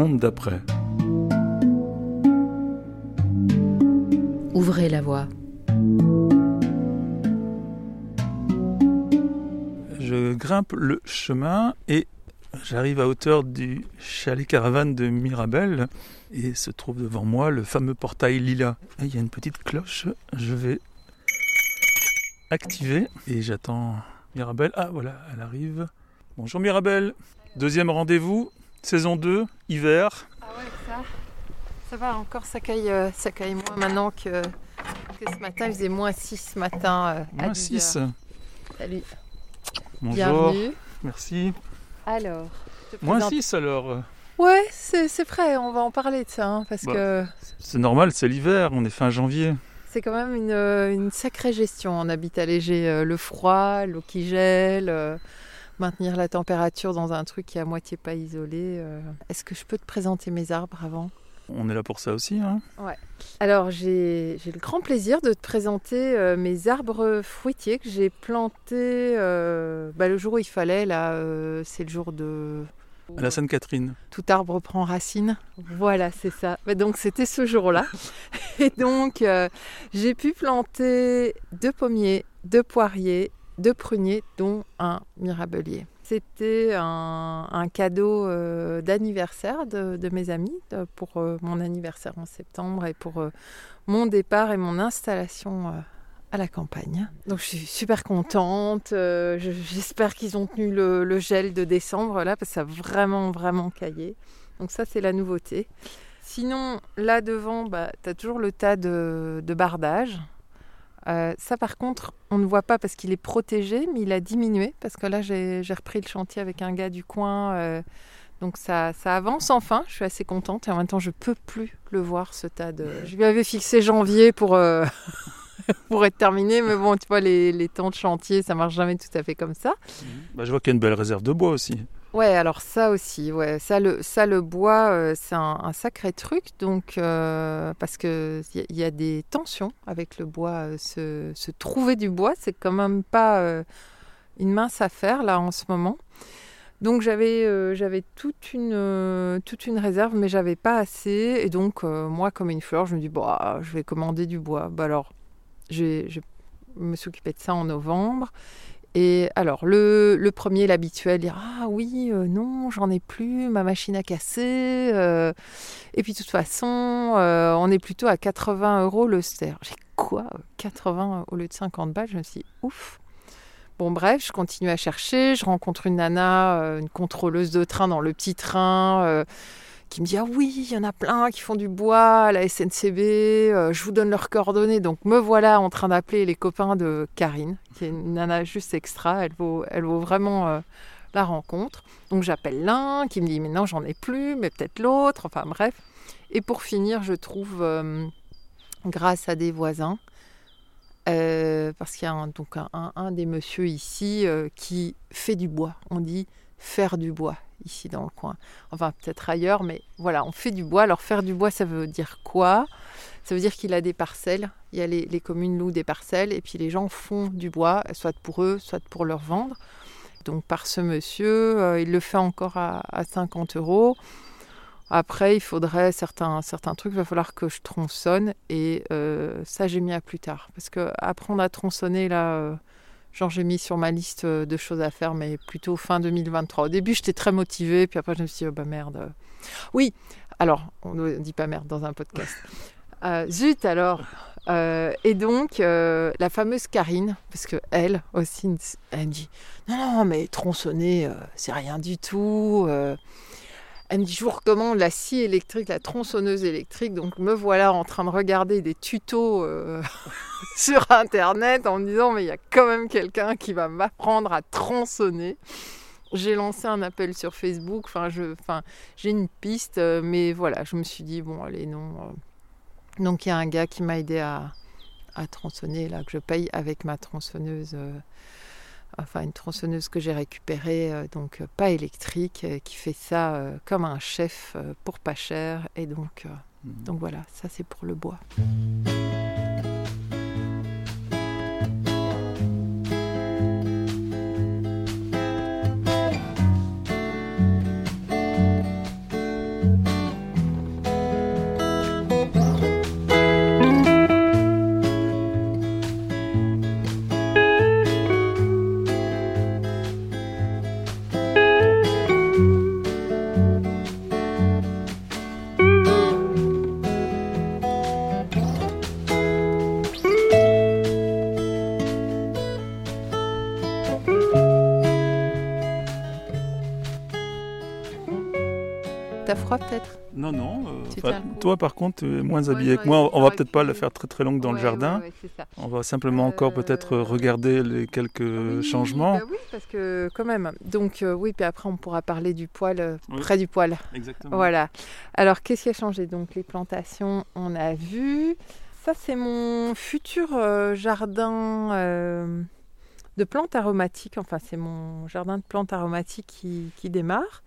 monde d'après. Ouvrez la voie. Je grimpe le chemin et j'arrive à hauteur du chalet caravane de Mirabel et se trouve devant moi le fameux portail lila. Et il y a une petite cloche, je vais activer et j'attends Mirabel. Ah voilà, elle arrive. Bonjour Mirabel, deuxième rendez-vous, saison 2, hiver. Ah ouais, ça, ça va encore, ça caille, euh, ça caille moins maintenant que, que ce matin. Il faisait moins 6 ce matin. euh, Moins 10 6. heures. Salut, Bonjour, bienvenue. merci. Alors, Moins présente- 6 alors. Ouais, c'est vrai, on va en parler de ça, hein, parce Bah. que C'est normal, c'est l'hiver, on est fin janvier. c'est quand même une, euh, une sacrée gestion en habitat léger. le froid, l'eau qui gèle, maintenir la température dans un truc qui est à moitié pas isolé. euh. Est-ce que je peux te présenter mes arbres avant? On est là pour ça aussi. Hein Alors, j'ai le grand plaisir de te présenter euh, mes arbres fruitiers que j'ai plantés euh, bah, le jour où il fallait. Là, euh, c'est le jour de. à la Sainte-Catherine. Tout arbre prend racine. Voilà, c'est ça. Bah, donc, c'était ce jour-là. Et donc, j'ai pu planter deux pommiers, deux poiriers, deux pruniers, dont un mirabelier. C'était un, cadeau euh, d'anniversaire de, mes amis pour euh, mon anniversaire en septembre et pour euh, mon départ et mon installation à la campagne. Donc je suis super contente. je- J'espère qu'ils ont tenu le, gel de décembre là parce que ça a vraiment vraiment caillé. Donc ça c'est la nouveauté. Sinon là devant, bah, tu as toujours le tas de, de bardage. Euh, ça par contre on ne voit pas parce qu'il est protégé mais il a diminué parce que là j'ai repris le chantier avec un gars du coin. euh, donc ça, ça avance enfin, je suis assez contente et en même temps je peux plus le voir ce tas de... Je lui avais fixé janvier pour, euh, pour être terminé mais bon tu vois les, les temps de chantier ça marche jamais tout à fait comme ça. Bah, je vois qu'il y a une belle réserve de bois aussi. Ouais alors ça aussi, ouais, ça le, ça, le bois euh, c'est un, sacré truc donc euh, parce que il y, a- des tensions avec le bois, euh, se, trouver du bois c'est quand même pas une mince affaire là en ce moment. Donc j'avais j'avais toute une toute une réserve mais j'avais pas assez et donc moi comme une fleur je me dis bah je vais commander du bois. Bah alors je me suis occupée de ça en novembre et alors le, le premier l'habituel dire ah oui euh, non j'en ai plus ma machine a cassé euh, et puis de toute façon euh, on est plutôt à 80 euros le ster. J'ai quoi euh, 80 au lieu de 50 balles? Je me suis dit, ouf. Bon bref, je continue à chercher, je rencontre une nana, une contrôleuse de train dans le petit train, qui me dit ah oui, il y en a plein qui font du bois à la SNCB, euh, je vous donne leurs coordonnées. Donc me voilà en train d'appeler les copains de Karine, qui est une nana juste extra, elle vaut, elle vaut vraiment euh, la rencontre. Donc j'appelle l'un qui me dit mais non j'en ai plus, mais peut-être l'autre, enfin bref. Et pour finir, je trouve, euh, grâce à des voisins, parce qu'il y a un, des messieurs ici qui fait du bois. On dit faire du bois ici dans le coin. Enfin, peut-être ailleurs, mais voilà, on fait du bois. Alors, faire du bois, ça veut dire quoi? Ça veut dire qu'il a des parcelles. Il y a les, communes louent des parcelles et puis les gens font du bois, soit pour eux, soit pour leur vendre. Donc, par ce monsieur, euh, il le fait encore à, à 50 euros. Après, il faudrait certains, certains trucs, il va falloir que je tronçonne et euh, ça, j'ai mis à plus tard. Parce que apprendre à tronçonner, là, euh, genre, j'ai mis sur ma liste euh, de choses à faire, mais plutôt fin 2023. Au début, j'étais très motivée, puis après, je me suis dit, oh, bah merde. Oui, alors, on ne dit pas merde dans un podcast. Euh, zut alors Euh, Et donc, euh, la fameuse Karine, parce que elle aussi, elle me dit, non, non, mais tronçonner, euh, c'est rien du tout. Elle me dit, je vous recommande la scie électrique, la tronçonneuse électrique. Donc me voilà en train de regarder des tutos euh, sur Internet en me disant, mais il y a quand même quelqu'un qui va m'apprendre à tronçonner. J'ai lancé un appel sur Facebook, enfin, je, j'ai une piste, euh, mais voilà, je me suis dit, bon, allez, non. euh. Donc il y a un gars qui m'a aidé à, tronçonner, là, que je paye avec ma tronçonneuse. Enfin une tronçonneuse que j'ai récupérée, euh, donc euh, pas électrique, euh, qui fait ça euh, comme un chef pour pas cher. Et donc, euh, donc voilà, ça c'est pour le bois. T'as froid peut-être Non, non. euh, toi, par contre, tu es moins Ouais, habillé que moi. On va peut-être pas la faire très très longue dans le jardin. ouais, ça. On va simplement encore peut-être Euh, regarder les quelques Oui, changements. bah oui, parce que quand même. Donc euh, oui, puis après on pourra parler du poil euh, Oui. près du poil. Exactement. Voilà. Alors qu'est-ce qui a changé? Donc les plantations, on a vu. Ça c'est mon futur euh, jardin euh, de plantes aromatiques. Enfin c'est mon jardin de plantes aromatiques qui, qui démarre.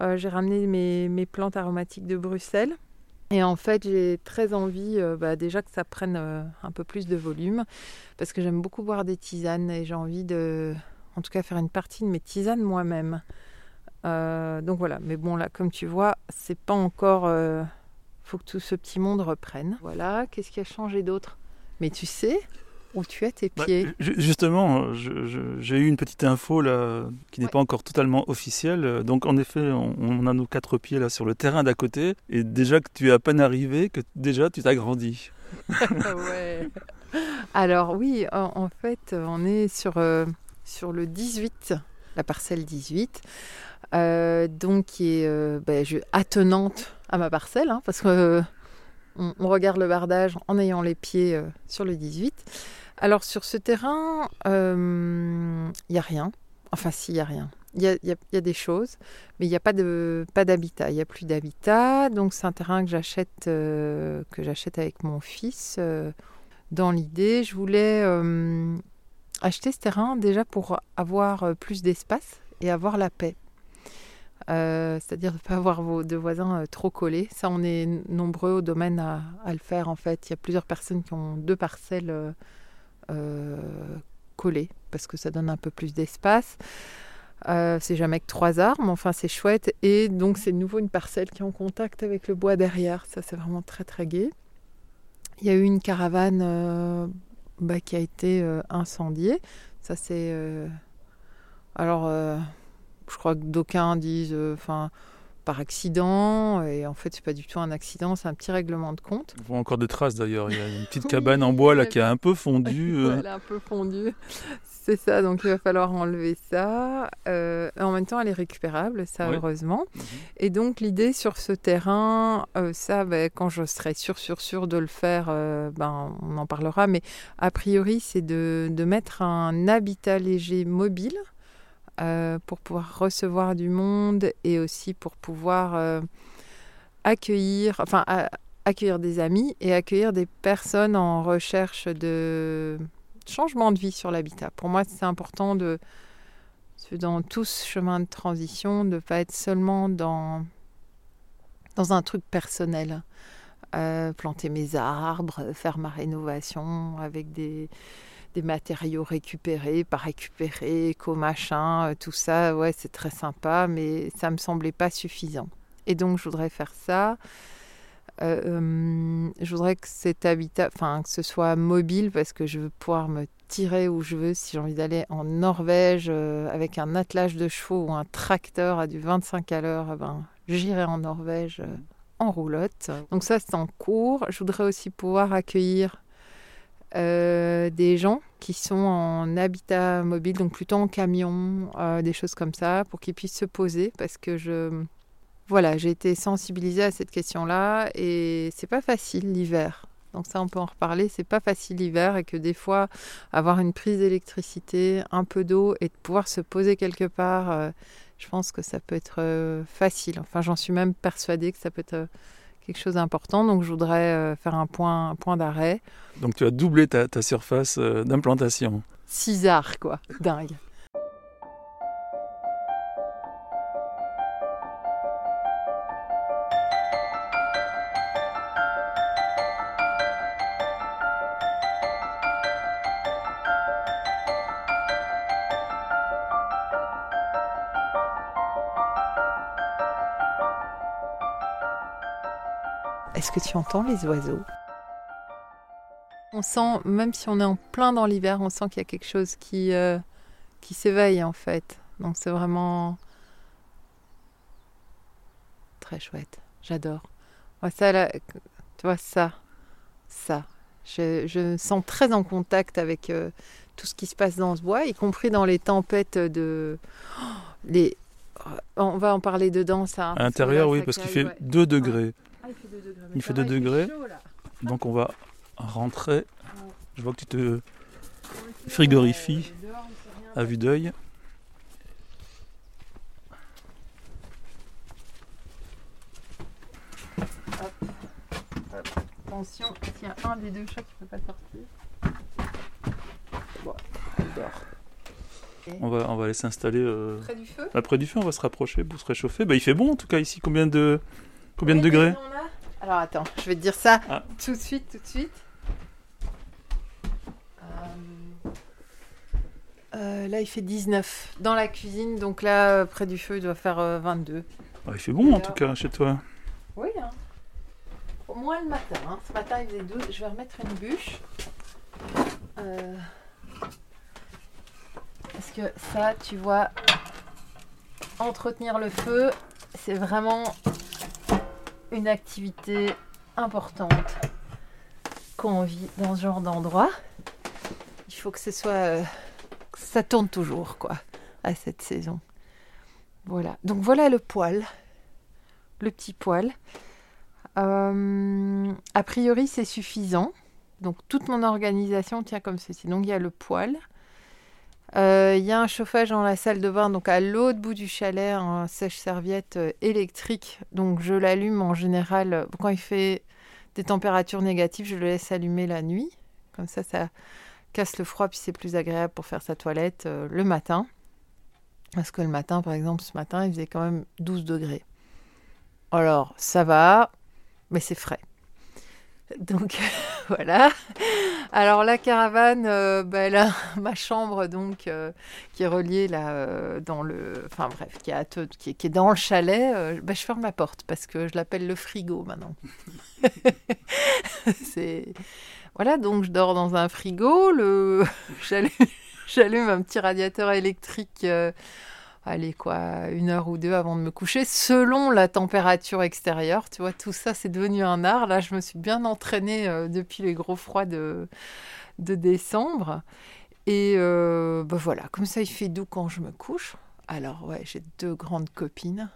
Euh, j'ai ramené mes, plantes aromatiques de Bruxelles. Et en fait, j'ai très envie euh, bah, déjà que ça prenne euh, un peu plus de volume parce que j'aime beaucoup boire des tisanes et j'ai envie de, en tout cas, faire une partie de mes tisanes moi-même. Donc voilà, mais bon là, comme tu vois, c'est pas encore. faut que tout ce petit monde reprenne. Voilà, qu'est-ce qui a changé d'autre? Mais tu sais où tu as tes Bah, pieds ju- justement, j'ai eu une petite info là qui n'est Ouais. pas encore totalement officielle. Donc en effet, on, on a nos quatre pieds là sur le terrain d'à côté, et déjà que tu es à peine arrivé, que déjà tu t'agrandis. ouais. Alors oui, en, en fait, on est sur, euh, sur le 18, la parcelle 18, euh, donc qui est euh, ben, je- attenante à ma parcelle, hein, parce que euh, on, on regarde le bardage en ayant les pieds sur le 18. Alors sur ce terrain, il n'y a rien. Enfin, si, il n'y a rien. Il y a, des choses, mais il n'y a pas de pas d'habitat. Il n'y a plus d'habitat, donc c'est un terrain que j'achète euh, avec mon fils. euh, dans l'idée, je voulais euh, acheter ce terrain déjà pour avoir euh, plus d'espace et avoir la paix. Euh, C'est-à-dire ne pas avoir vos deux voisins euh, trop collés. Ça, on est nombreux au domaine à, le faire en fait. Il y a plusieurs personnes qui ont deux parcelles euh, euh, collées parce que ça donne un peu plus d'espace. Euh, c'est jamais que trois mais enfin c'est chouette. Et donc c'est de nouveau une parcelle qui est en contact avec le bois derrière. Ça c'est vraiment très très gai. Il y a eu une caravane euh, bah, qui a été incendiée. Ça c'est... Alors je crois que d'aucuns disent... par accident, et en fait c'est pas du tout un accident, c'est un petit règlement de compte. On voit encore des traces d'ailleurs. Il y a une petite cabane en bois là qui a un peu fondu. euh. Elle est un peu fondue. C'est ça, donc il va falloir enlever ça. Euh, en même temps, elle est récupérable, ça, Oui. heureusement. Mhm. Et donc, l'idée sur ce terrain, euh, ça, ben, quand je serai sûre, sûre, sûre de le faire, euh, ben, on en parlera. Mais a priori, c'est de, de mettre un habitat léger mobile euh, pour pouvoir recevoir du monde et aussi pour pouvoir euh, accueillir, enfin, accueillir des amis et accueillir des personnes en recherche de changement de vie sur l'habitat. Pour moi, c'est important de, dans tout ce chemin de transition, de ne pas être seulement dans, dans un truc personnel. Euh, planter mes arbres, faire ma rénovation avec des, des matériaux récupérés, pas récupérés, éco-machin, euh, tout ça, ouais, c'est très sympa, mais ça me semblait pas suffisant. Et donc, je voudrais faire ça. Euh, euh, je voudrais que cet habitat, enfin, que ce soit mobile parce que je veux pouvoir me tirer où je veux. Si j'ai envie d'aller en Norvège avec un attelage de chevaux ou un tracteur à du 25 à l'heure, eh ben, j'irai en Norvège en roulotte. Donc ça, c'est en cours. Je voudrais aussi pouvoir accueillir euh, des gens qui sont en habitat mobile, donc plutôt en camion, euh, des choses comme ça, pour qu'ils puissent se poser, parce que je, voilà, j'ai été sensibilisée à cette question-là, et c'est pas facile l'hiver. Donc ça, on peut en reparler. C'est pas facile l'hiver, et que des fois, avoir une prise d'électricité, un peu d'eau, et de pouvoir se poser quelque part, euh, je pense que ça peut être facile. Enfin, j'en suis même persuadée que ça peut être quelque chose d'important. Donc, je voudrais euh, faire un point, un point d'arrêt. Donc tu as doublé ta, ta surface euh, d'implantation. Cisard, quoi. Dingue. Est-ce que tu entends les oiseaux? On sent, même si on est en plein dans l'hiver, on sent qu'il y a quelque chose qui, euh, qui s'éveille en fait. Donc c'est vraiment très chouette. J'adore. Ouais, ça, là, tu vois, ça, ça. Je, je me sens très en contact avec euh, tout ce qui se passe dans ce bois, y compris dans les tempêtes de... oh, les... on va en parler dedans, ça. À l'intérieur, oui, parce qu'il fait 2 degrés. Ah, il fait 2 degrés. Il fait 2 degrés. Donc on va rentrer. Je vois que tu te frigorifies à vue d'œil. Attention, il y a un des deux chats qui ne peut pas sortir. Bon. On va, on va aller s'installer euh, près du feu. Bah, près du feu, on va se rapprocher pour se réchauffer. Bah, il fait bon en tout cas ici. Combien de, combien de degrés Alors attends, je vais te dire ça ah. tout de suite, tout de suite. Euh, euh, là, il fait 19 dans la cuisine, donc là, près du feu, il doit faire 22. Bah, il fait bon en tout cas chez toi. Oui, hein. Au moins le matin. Hein. Ce matin, il faisait 12. Je vais remettre une bûche. Parce que ça, tu vois, entretenir le feu, c'est vraiment une activité importante quand on vit dans ce genre d'endroit. Il faut que ce soit. Euh, ça tourne toujours, quoi, à cette saison. Voilà. Donc voilà le poêle. Le petit poêle. Euh, a priori, c'est suffisant. Donc toute mon organisation tient comme ceci. Donc il y a le poêle. Euh, il y a un chauffage dans la salle de bain, donc à l'autre bout du chalet, un sèche-serviette euh, électrique. Donc je l'allume en général euh, quand il fait des températures négatives, je le laisse allumer la nuit. Comme ça, ça casse le froid, puis c'est plus agréable pour faire sa toilette le matin. Parce que le matin, par exemple, ce matin, il faisait quand même 12 degrés. Alors, ça va, mais c'est frais. Donc voilà. Alors la caravane, euh, bah, a ma chambre donc euh, qui est reliée là euh, dans le, enfin bref, qui, qui, est, dans le chalet. Bah, je ferme la porte parce que je l'appelle le frigo maintenant. Voilà donc je dors dans un frigo. Le j'allume un petit radiateur électrique allez quoi, une heure ou deux avant de me coucher, selon la température extérieure. Tu vois, tout ça, c'est devenu un art. Là, je me suis bien entraînée euh, depuis les gros froids de, de décembre. Et euh, bah voilà, comme ça, il fait doux quand je me couche. Alors, ouais, j'ai deux grandes copines,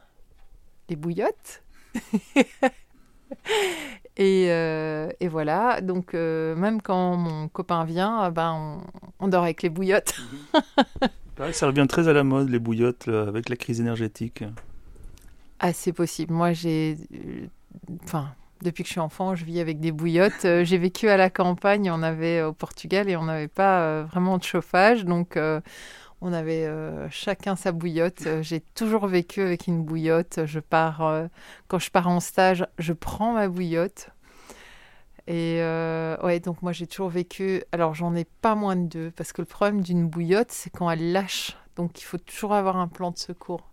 les bouillottes. et, euh, et, voilà, donc même quand mon copain vient, ben, on, on dort avec les bouillottes. ça revient très à la mode, les bouillottes, avec la crise énergétique. Ah, c'est possible. Moi, j'ai. Euh, enfin, depuis que je suis enfant, je vis avec des bouillottes. Euh, j'ai vécu à la campagne, on avait au Portugal et on n'avait pas euh, vraiment de chauffage. Donc, on avait chacun sa bouillotte. J'ai toujours vécu avec une bouillotte. Je pars. quand je pars en stage, je prends ma bouillotte. Et euh, ouais, donc moi j'ai toujours vécu. Alors j'en ai pas moins de deux, parce que le problème d'une bouillotte, c'est quand elle lâche. Donc il faut toujours avoir un plan de secours.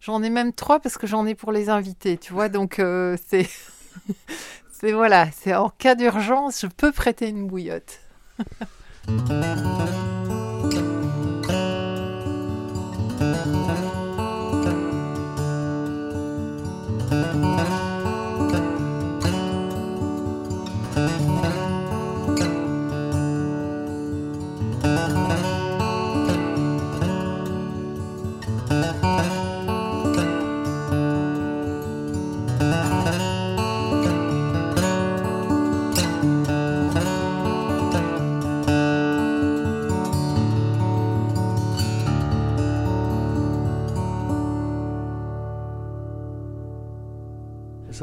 J'en ai même trois parce que j'en ai pour les invités, tu vois. Donc euh, c'est. c'est voilà, c'est en cas d'urgence, je peux prêter une bouillotte.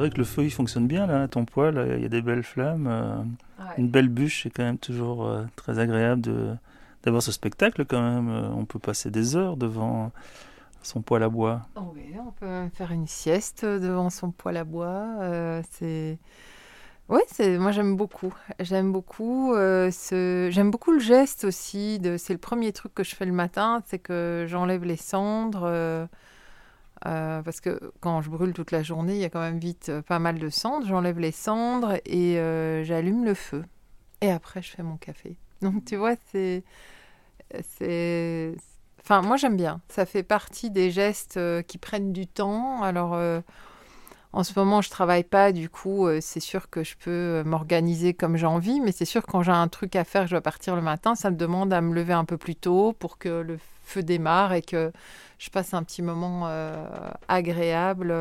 C'est vrai que le feu il fonctionne bien là, ton poêle, il y a des belles flammes. Euh, une belle bûche, c'est quand même toujours euh, très agréable de, d'avoir ce spectacle quand même. Euh, on peut passer des heures devant son poêle à bois. Oh oui, on peut même faire une sieste devant son poêle à bois. c'est oui, c'est moi j'aime beaucoup. J'aime beaucoup ce j'aime beaucoup le geste aussi de c'est le premier truc que je fais le matin, c'est que j'enlève les cendres euh, parce que quand je brûle toute la journée, il y a quand même vite euh, pas mal de cendres. J'enlève les cendres et euh, j'allume le feu. Et après, je fais mon café. Donc, tu vois, c'est. c'est... Enfin, moi, j'aime bien. Ça fait partie des gestes qui prennent du temps. Alors, En ce moment, je travaille pas, du coup, euh, c'est sûr que je peux euh, m'organiser comme j'ai envie, mais c'est sûr quand j'ai un truc à faire, je dois partir le matin, ça me demande à me lever un peu plus tôt pour que le feu démarre et que je passe un petit moment euh, agréable.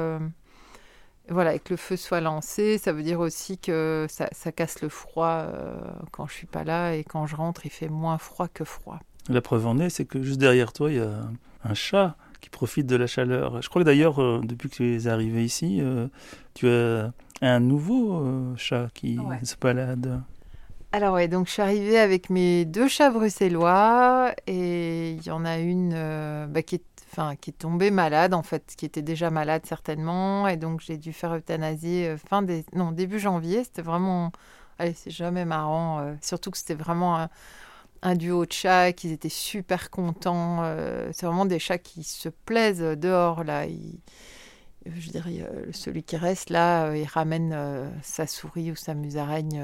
voilà, et que le feu soit lancé, ça veut dire aussi que ça, ça casse le froid quand je suis pas là et quand je rentre, il fait moins froid que froid. La preuve en est, c'est que juste derrière toi, il y a un chat qui profite de la chaleur. Je crois que d'ailleurs, euh, depuis que tu es arrivé ici, euh, tu as un nouveau euh, chat qui se balade. Alors ouais, donc je suis arrivée avec mes deux chats bruxellois et il y en a une bah, qui, est, tombée malade en fait, qui était déjà malade certainement et donc j'ai dû faire euthanasier fin des... non, début janvier. C'était vraiment... Allez, c'est jamais marrant, surtout que c'était vraiment un duo de chats, qu'ils étaient super contents. Euh, c'est vraiment des chats qui se plaisent dehors, là. je dirais, celui qui reste là, euh, il ramène euh, sa souris ou sa musaraigne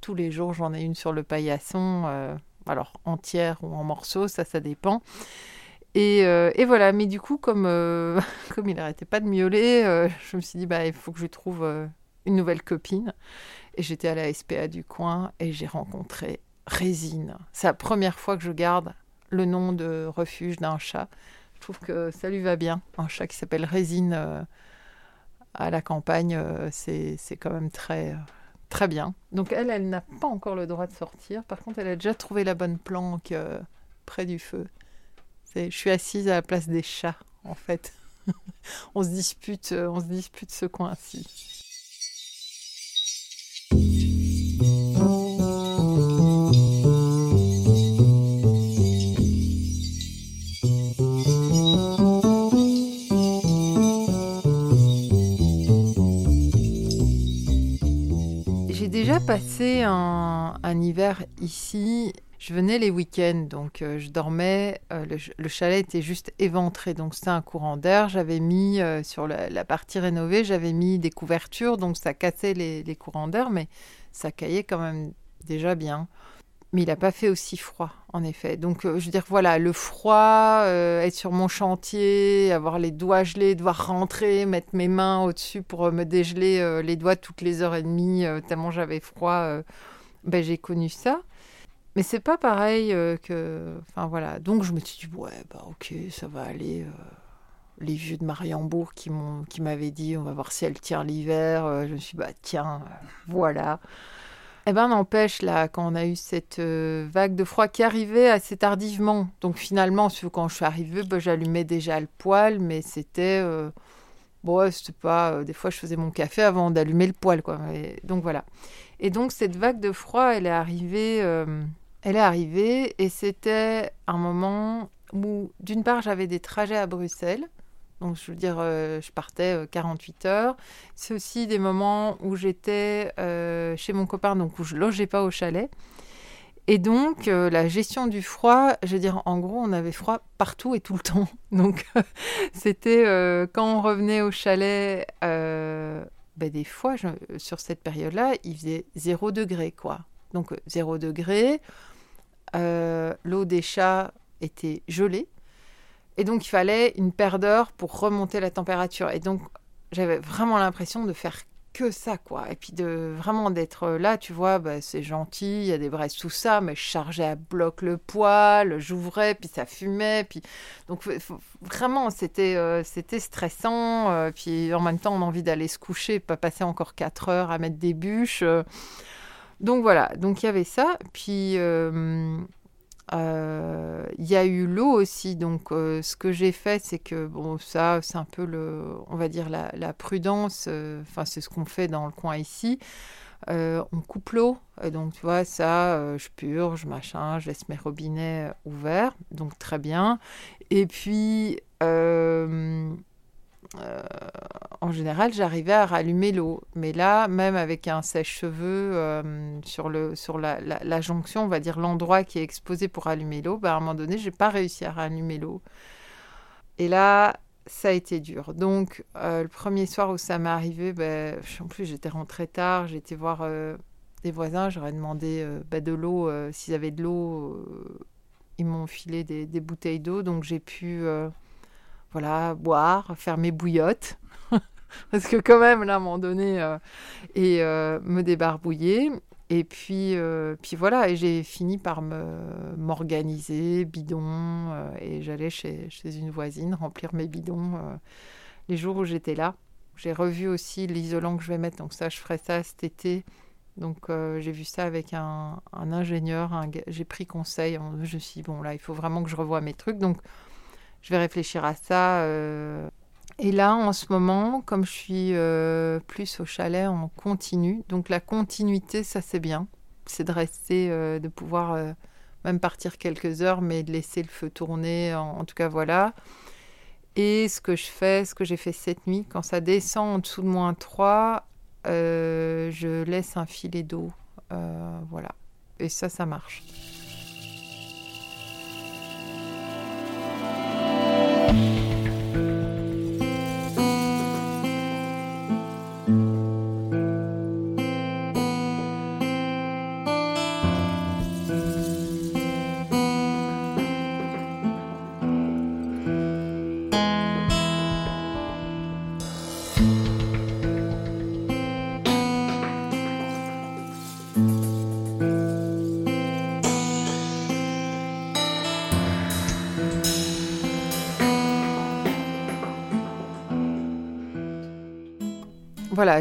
tous les jours. J'en ai une sur le paillasson, alors entière ou en morceaux, ça, ça dépend. Et, et voilà, mais du coup, comme, comme il n'arrêtait pas de miauler, je me suis dit, bah, il faut que je trouve une nouvelle copine. Et j'étais à la SPA du coin et j'ai rencontré Résine. C'est la première fois que je garde le nom de refuge d'un chat. Je trouve que ça lui va bien. Un chat qui s'appelle Résine euh, à la campagne, euh, c'est quand même très, euh, très bien. Donc elle, elle n'a pas encore le droit de sortir. Par contre, elle a déjà trouvé la bonne planque près du feu. Je suis assise à la place des chats, en fait. on se dispute, on se dispute ce coin-ci. Passé un, hiver ici. Je venais les week-ends, donc euh, je dormais. Euh, le, chalet était juste éventré, donc c'était un courant d'air. J'avais mis euh, sur la, partie rénovée, j'avais mis des couvertures, donc ça cassait les courants d'air, mais ça caillait quand même déjà bien. Mais il n'a pas fait aussi froid, en effet. Donc, je veux dire, voilà, le froid, être sur mon chantier, avoir les doigts gelés, devoir rentrer, mettre mes mains au-dessus pour me dégeler les doigts toutes les heures et demie, tellement j'avais froid, ben, j'ai connu ça. Mais c'est pas pareil que. Enfin, voilà. Donc, je me suis dit, ouais, bah, ok, ça va aller. Les vieux de Mariembourg qui m'avaient dit, on va voir si elle tient l'hiver. je me suis dit, bah, tiens, voilà. Eh ben, n'empêche, là, quand on a eu cette euh, vague de froid qui arrivait assez tardivement, donc finalement, quand je suis arrivée, ben, j'allumais déjà le poêle, mais c'était. Euh, bon, c'était pas. Euh, des fois, je faisais mon café avant d'allumer le poêle, quoi. donc voilà. Et donc, cette vague de froid, elle est arrivée. elle est arrivée, et c'était un moment où, d'une part, j'avais des trajets à Bruxelles. Donc, je veux dire, euh, je partais 48 euh, heures. C'est aussi des moments où j'étais euh, chez mon copain, donc où je logeais pas au chalet. Et donc, la gestion du froid, je veux dire, en gros, on avait froid partout et tout le temps. Donc, c'était quand on revenait au chalet, ben, des fois, sur cette période-là, il faisait 0 degré, quoi. Donc, 0 degré. L'eau des chats était gelée. Et donc, il fallait une paire d'heures pour remonter la température. Et donc, j'avais vraiment l'impression de faire que ça, quoi. Et puis de vraiment d'être là, tu vois, bah, c'est gentil, il y a des braises, tout ça, mais je chargeais à bloc le poêle, j'ouvrais, puis ça fumait, puis donc vraiment c'était euh, c'était stressant. Euh, puis en même temps, on a envie d'aller se coucher, pas passer encore 4 heures à mettre des bûches. Euh. donc voilà, donc il y avait ça. Puis euh, il y a eu l'eau aussi, donc euh, ce que j'ai fait, c'est que bon, ça, c'est un peu le, on va dire la, prudence. Euh, enfin, c'est ce qu'on fait dans le coin ici. on coupe l'eau, donc tu vois ça, je purge, machin, je laisse mes robinets ouverts, donc très bien. Et puis euh, en général, j'arrivais à rallumer l'eau. Mais là, même avec un sèche-cheveux euh, sur, la, jonction, on va dire l'endroit qui est exposé pour rallumer l'eau, bah, à un moment donné, j'ai pas réussi à rallumer l'eau. Et là, ça a été dur. Donc, euh, le premier soir où ça m'est arrivé, bah, en plus, j'étais rentrée tard, été voir des voisins, j'aurais demandé bah, de l'eau, s'ils avaient de l'eau, ils m'ont filé des bouteilles d'eau, donc j'ai pu voilà, boire, faire mes bouillottes. parce que quand même, là, à un moment donné, et me débarbouiller. Et puis, puis voilà, et j'ai fini par m'organiser, bidon, et j'allais chez, chez, une voisine remplir mes bidons les jours où j'étais là. J'ai revu aussi l'isolant que je vais mettre, donc ça, je ferai ça cet été. Donc euh, j'ai vu ça avec un, ingénieur, j'ai pris conseil, je me suis dit, bon là, il faut vraiment que je revoie mes trucs, donc je vais réfléchir à ça. Euh. Et là, en ce moment, comme je suis euh, plus au chalet en continu, donc la continuité, ça c'est bien, c'est de rester, de pouvoir même partir quelques heures, mais de laisser le feu tourner, en tout cas voilà. Et ce que je fais, ce que j'ai fait cette nuit, quand ça descend en dessous de moins 3, euh, je laisse un filet d'eau. Euh, voilà. Et ça, ça marche. Bye.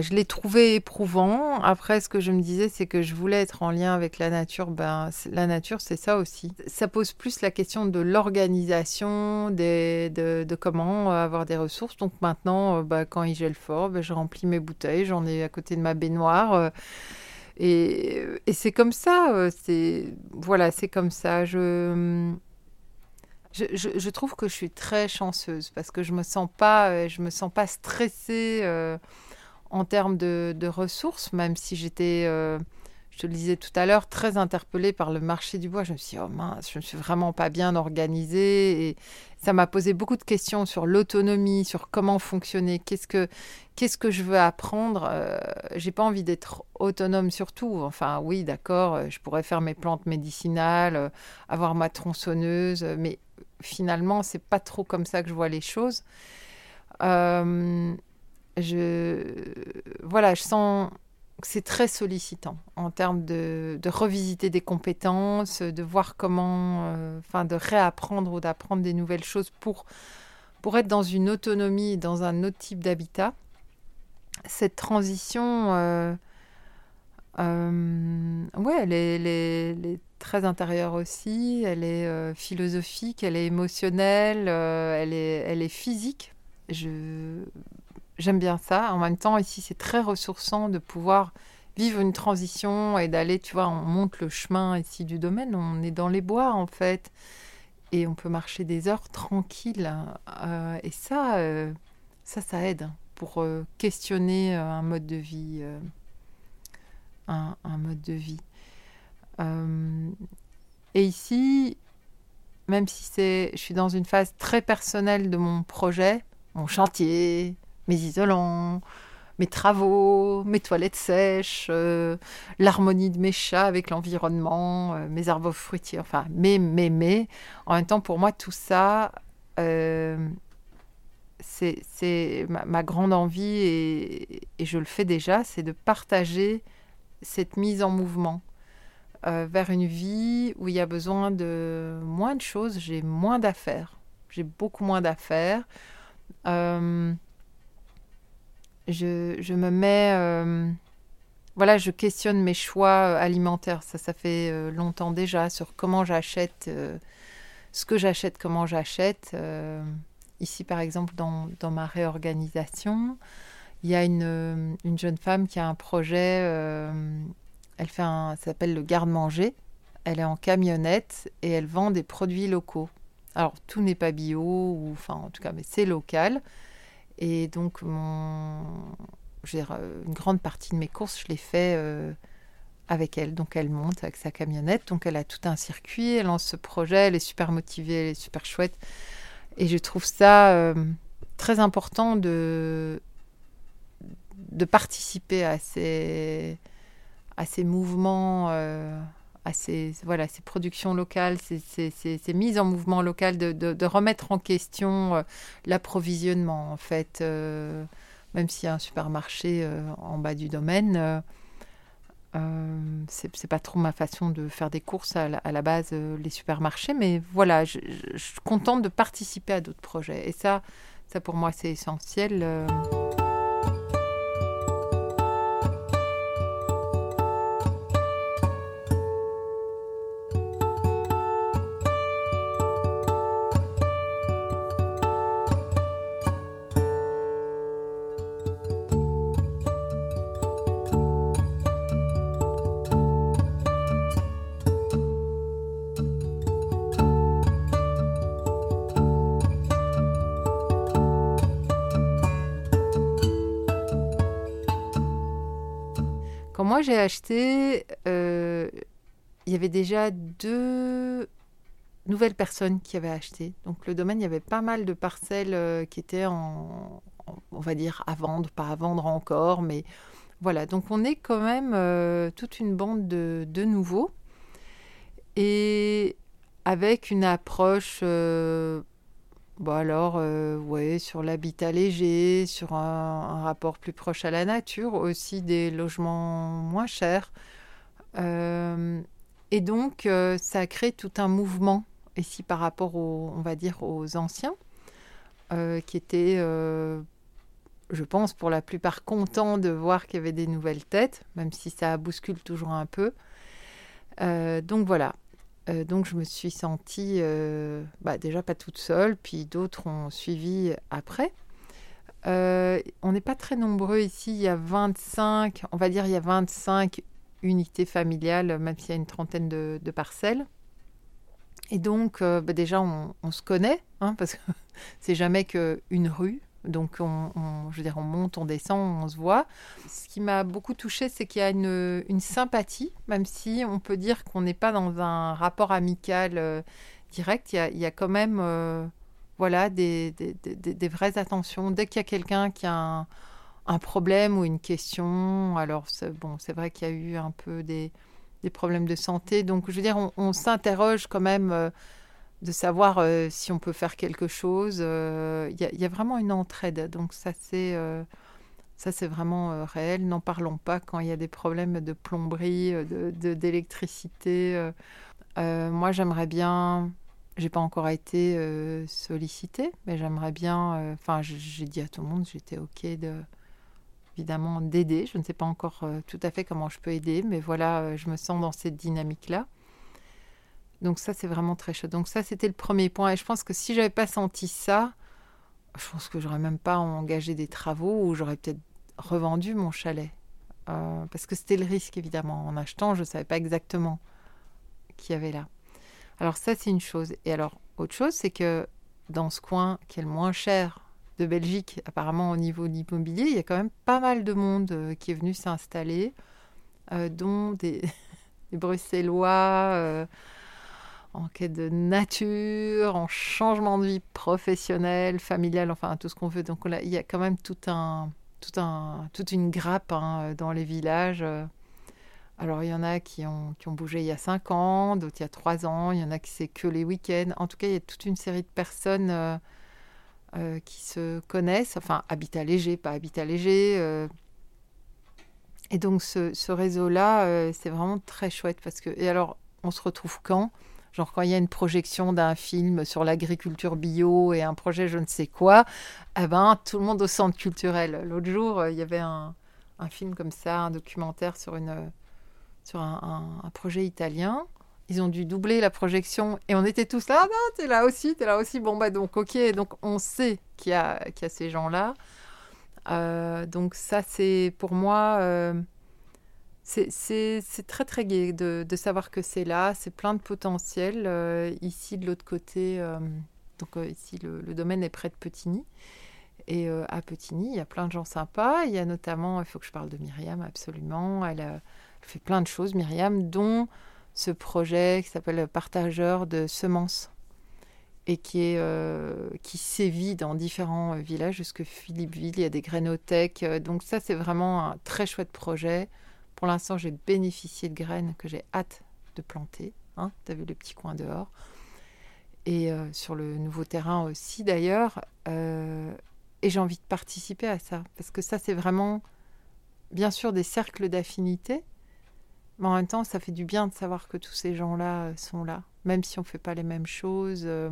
Je l'ai trouvé éprouvant. Après, ce que je me disais, c'est que je voulais être en lien avec la nature. Ben, la nature, c'est ça aussi. Ça pose plus la question de l'organisation, de, comment avoir des ressources. Donc maintenant, euh, ben, quand il gèle fort, ben, je remplis mes bouteilles. J'en ai à côté de ma baignoire. Euh, et, c'est comme ça. Euh, voilà, c'est comme ça. Je, trouve que je suis très chanceuse parce que je me me sens pas stressée en termes de, ressources, même si j'étais, euh, je te le disais tout à l'heure, très interpellée par le marché du bois. Je me suis dit, oh mince, je ne suis vraiment pas bien organisée. Et ça m'a posé beaucoup de questions sur l'autonomie, sur comment fonctionner, qu'est-ce que, qu'est-ce que je veux apprendre. Euh, j'ai pas envie d'être autonome sur tout. Enfin, oui, d'accord, euh, je pourrais faire mes plantes médicinales, avoir ma tronçonneuse, mais finalement, c'est pas trop comme ça que je vois les choses. Euh, je, voilà, je sens que c'est très sollicitant en termes de, revisiter des compétences, de voir comment, euh, enfin, de réapprendre ou d'apprendre des nouvelles choses pour, pour être dans une autonomie, dans un autre type d'habitat. Cette transition, euh, euh, ouais, elle est, elle, est, très intérieure aussi, elle est philosophique, elle est émotionnelle, elle, est, elle est physique. Je, j'aime bien ça. En même temps, ici, c'est très ressourçant de pouvoir vivre une transition et d'aller, tu vois, on monte le chemin ici du domaine, on est dans les bois en fait, et on peut marcher des heures tranquilles. Euh, et ça, euh, ça, ça aide pour euh, questionner un mode de vie, un, mode de vie. et ici, même si c'est, je suis dans une phase très personnelle de mon projet, mon chantier, mes isolants, mes travaux, mes toilettes sèches, euh, l'harmonie de mes chats avec l'environnement, euh, mes arbres fruitiers, enfin, mais, mais, mais. En même temps, pour moi, tout ça, euh, c'est ma, grande envie, et, et, je le fais déjà, c'est de partager cette mise en mouvement vers une vie où il y a besoin de moins de choses, j'ai moins d'affaires, j'ai beaucoup moins d'affaires je, me mets. Euh, voilà, je questionne mes choix euh, alimentaires. Ça, ça fait euh, longtemps déjà sur comment j'achète, ce que j'achète, comment j'achète. ici, par exemple, dans, ma réorganisation, il y a une, une, jeune femme qui a un projet. elle fait un, ça s'appelle le garde-manger. Elle est en camionnette et elle vend des produits locaux. Alors, tout n'est pas bio, enfin, en tout cas, mais c'est local. Et donc, mon, euh, une grande partie de mes courses, je les fais euh, avec elle. Donc, elle monte avec sa camionnette. Donc, elle a tout un circuit. Elle lance ce projet. Elle est super motivée. Elle est super chouette. Et je trouve ça euh, très important de, de participer à ces, à ces mouvements à ces, voilà, ces productions locales, ces, ces, ces, mises en mouvement local, de, de, remettre en question euh, l'approvisionnement, en fait. Euh, même s'il y a un supermarché en bas du domaine, euh, c'est pas trop ma façon de faire des courses à la, base, les supermarchés, mais voilà, je, suis contente de participer à d'autres projets. Et ça, ça pour moi, c'est essentiel. Acheté, euh, il y avait déjà deux nouvelles personnes qui avaient acheté. Donc le domaine, il y avait pas mal de parcelles euh, qui étaient en, on va dire, à vendre, pas à vendre encore, mais voilà. Donc on est quand même euh, toute une bande de, de, nouveaux et avec une approche Bon alors, euh, sur l'habitat léger, sur un, rapport plus proche à la nature, aussi des logements moins chers. Euh, et donc, euh, ça crée tout un mouvement ici par rapport on va dire, aux anciens, qui étaient, je pense, pour la plupart contents de voir qu'il y avait des nouvelles têtes, même si ça bouscule toujours un peu. donc voilà, euh, donc je me suis sentie euh, bah, déjà pas toute seule, puis d'autres ont suivi après. Euh, on n'est pas très nombreux ici, il y a 25, on va dire il y a 25 unités familiales, même s'il y a une trentaine de, parcelles. Et donc bah, déjà on, se connaît, hein, parce que c'est jamais qu'une rue, donc, on, je veux dire, on monte, on descend, on se voit. Ce qui m'a beaucoup touchée, c'est qu'il y a une, sympathie, même si on peut dire qu'on n'est pas dans un rapport amical euh, direct. Il y, a, quand même euh, voilà, des, vraies attentions. Dès qu'il y a quelqu'un qui a un, problème ou une question, alors bon, c'est vrai qu'il y a eu un peu des, problèmes de santé. Donc, je veux dire, on, s'interroge quand même. Euh, de savoir euh, si on peut faire quelque chose. Il euh, y, a vraiment une entraide. Donc ça c'est euh, ça c'est vraiment réel. N'en parlons pas quand il y a des problèmes de plomberie, de d'électricité. moi j'aimerais bien. J'ai pas encore été sollicitée, mais j'aimerais bien. Enfin, j'ai dit à tout le monde, j'étais ok de évidemment d'aider. Je ne sais pas encore tout à fait comment je peux aider, mais voilà, je me sens dans cette dynamique-là. Donc ça, c'est vraiment très chaud. Donc ça, c'était le premier point. Et je pense que si j'avais pas senti ça, je pense que j'aurais même pas engagé des travaux ou j'aurais peut-être revendu mon chalet. Euh, parce que c'était le risque, évidemment. En achetant, je ne savais pas exactement qui y avait là. Alors ça, c'est une chose. Et alors, autre chose, c'est que dans ce coin qui est le moins cher de Belgique, apparemment au niveau de l'immobilier, il y a quand même pas mal de monde euh, qui est venu s'installer, euh, dont des Bruxellois en quête de nature, en changement de vie professionnelle, familiale, enfin tout ce qu'on veut. Donc il y a quand même toute une grappe hein, dans les villages. Alors il y en a qui ont, bougé il y a 5 ans, d'autres il y a 3 ans, il y en a qui c'est que les week-ends. En tout cas, il y a toute une série de personnes euh, euh, qui se connaissent, enfin habitat léger, pas habitat léger. Euh. Et donc ce, ce réseau-là, c'est vraiment très chouette parce que... Et alors, on se retrouve quand? Genre quand il y a une projection d'un film sur l'agriculture bio et un projet je ne sais quoi, eh ben, tout le monde au centre culturel. L'autre jour, euh, il y avait un, film comme ça, un documentaire sur, une, sur un, projet italien. Ils ont dû doubler la projection et on était tous là, ah non, t'es là aussi, t'es là aussi. Bon, bah donc, ok, donc on sait qu'il y, a, qu'il y a ces gens-là. Euh, donc ça, c'est pour moi... Euh, c'est très très gai de, savoir que c'est là, c'est plein de potentiel. Euh, ici de l'autre côté, euh, donc euh, ici le, domaine est près de Petigny. Et à Petigny, il y a plein de gens sympas. Il y a notamment, il faut que je parle de Myriam absolument. Elle, fait plein de choses, Myriam, dont ce projet qui s'appelle Partageur de semences et qui, qui sévit dans différents villages jusque Philippeville. Il y a des grainothèques. Donc ça, c'est vraiment un très chouette projet. Pour l'instant, j'ai bénéficié de graines que j'ai hâte de planter. Hein, tu as vu les petits coins dehors. Et euh, sur le nouveau terrain aussi, d'ailleurs. Euh, et j'ai envie de participer à ça. Parce que ça, c'est vraiment, bien sûr, des cercles d'affinité. Mais en même temps, ça fait du bien de savoir que tous ces gens-là sont là, même si on ne fait pas les mêmes choses. Euh.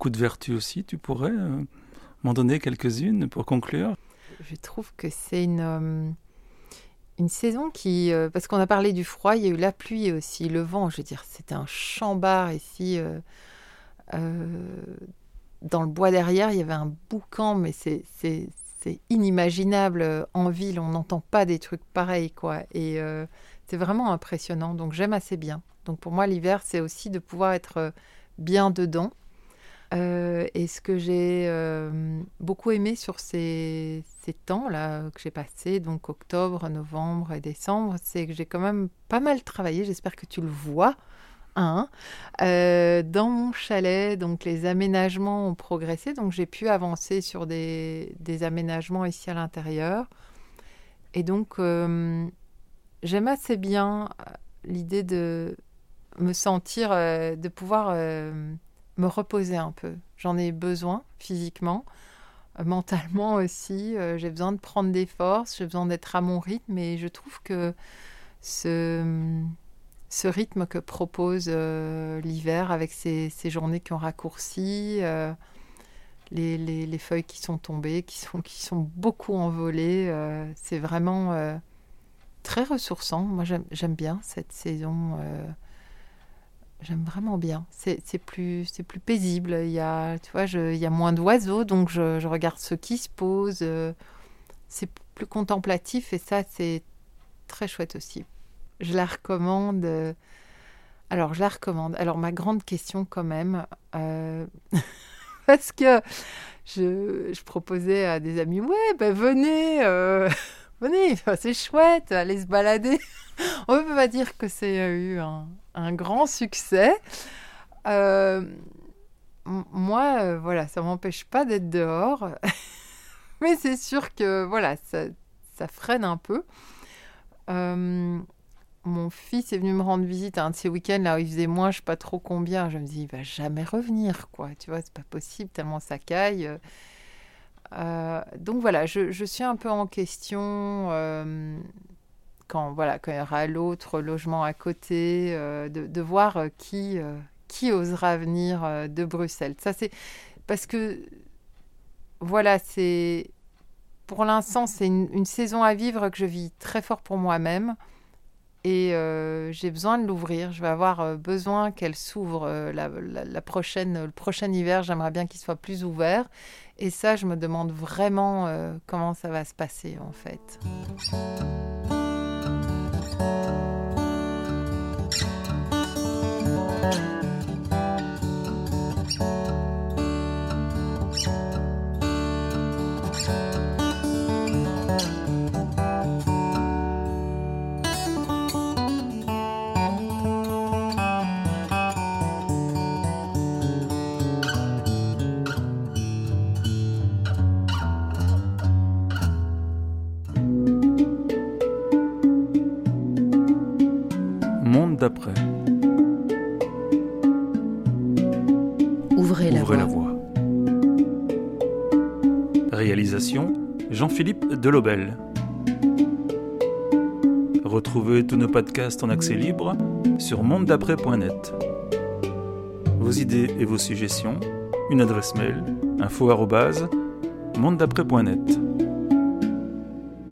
Beaucoup de vertus aussi. Tu pourrais euh, m'en donner quelques-unes pour conclure? Je trouve que c'est une, euh, une saison qui... Euh, parce qu'on a parlé du froid, il y a eu la pluie aussi, le vent. Je veux dire, c'était un chambard ici. dans le bois derrière, il y avait un boucan, mais c'est inimaginable en ville. On n'entend pas des trucs pareils, quoi. Et c'est vraiment impressionnant. Donc j'aime assez bien. Donc pour moi, l'hiver, c'est aussi de pouvoir être bien dedans. Euh, et ce que j'ai euh, beaucoup aimé sur ces, temps-là que j'ai passés, donc octobre, novembre et décembre, c'est que j'ai quand même pas mal travaillé, j'espère que tu le vois, hein, euh, dans mon chalet. Donc les aménagements ont progressé, donc j'ai pu avancer sur des, aménagements ici à l'intérieur. Et donc j'aime assez bien l'idée de me sentir, de pouvoir me reposer un peu. J'en ai besoin physiquement, euh, mentalement aussi. Euh, j'ai besoin de prendre des forces, j'ai besoin d'être à mon rythme et je trouve que ce, ce rythme que propose euh, l'hiver avec ces, ces, journées qui ont raccourci, les, les, les, feuilles qui sont tombées, qui sont, qui sont beaucoup envolées, c'est vraiment très ressourçant. Moi j'aime bien cette saison J'aime vraiment bien. C'est plus, plus paisible. Il y a, tu vois, il y a moins d'oiseaux, donc je, regarde ceux qui se posent. Euh, c'est plus contemplatif et ça, c'est très chouette aussi. Je la recommande. Euh, alors, je la recommande. Alors, ma grande question quand même, euh, parce que je, je, proposais à des amis, ouais, ben venez, venez, c'est chouette, allez se balader. On ne peut pas dire que c'est eu un, un grand succès. Euh, moi, euh, voilà, ça m'empêche pas d'être dehors, mais c'est sûr que voilà, ça, freine un peu. Euh, mon fils est venu me rendre visite un de ces week-ends là où il faisait moins, je sais pas trop combien. Je me dis, il va jamais revenir, quoi. Tu vois, c'est pas possible tellement ça caille. donc voilà, je, suis un peu en question quand, voilà, quand il y aura l'autre logement à côté, euh, de, voir euh, qui, euh, qui osera venir de Bruxelles. Ça, c'est parce que, voilà, c'est pour l'instant, c'est une, saison à vivre que je vis très fort pour moi-même. Et j'ai besoin de l'ouvrir. Je vais avoir besoin qu'elle s'ouvre la, la, prochaine, le prochain hiver. J'aimerais bien qu'il soit plus ouvert. Et ça, je me demande vraiment comment ça va se passer en fait. Jean-Philippe Delobel. Retrouvez tous nos podcasts en accès libre sur mondedaprès.net. Vos idées et vos suggestions une adresse mail info@mondedaprès.net.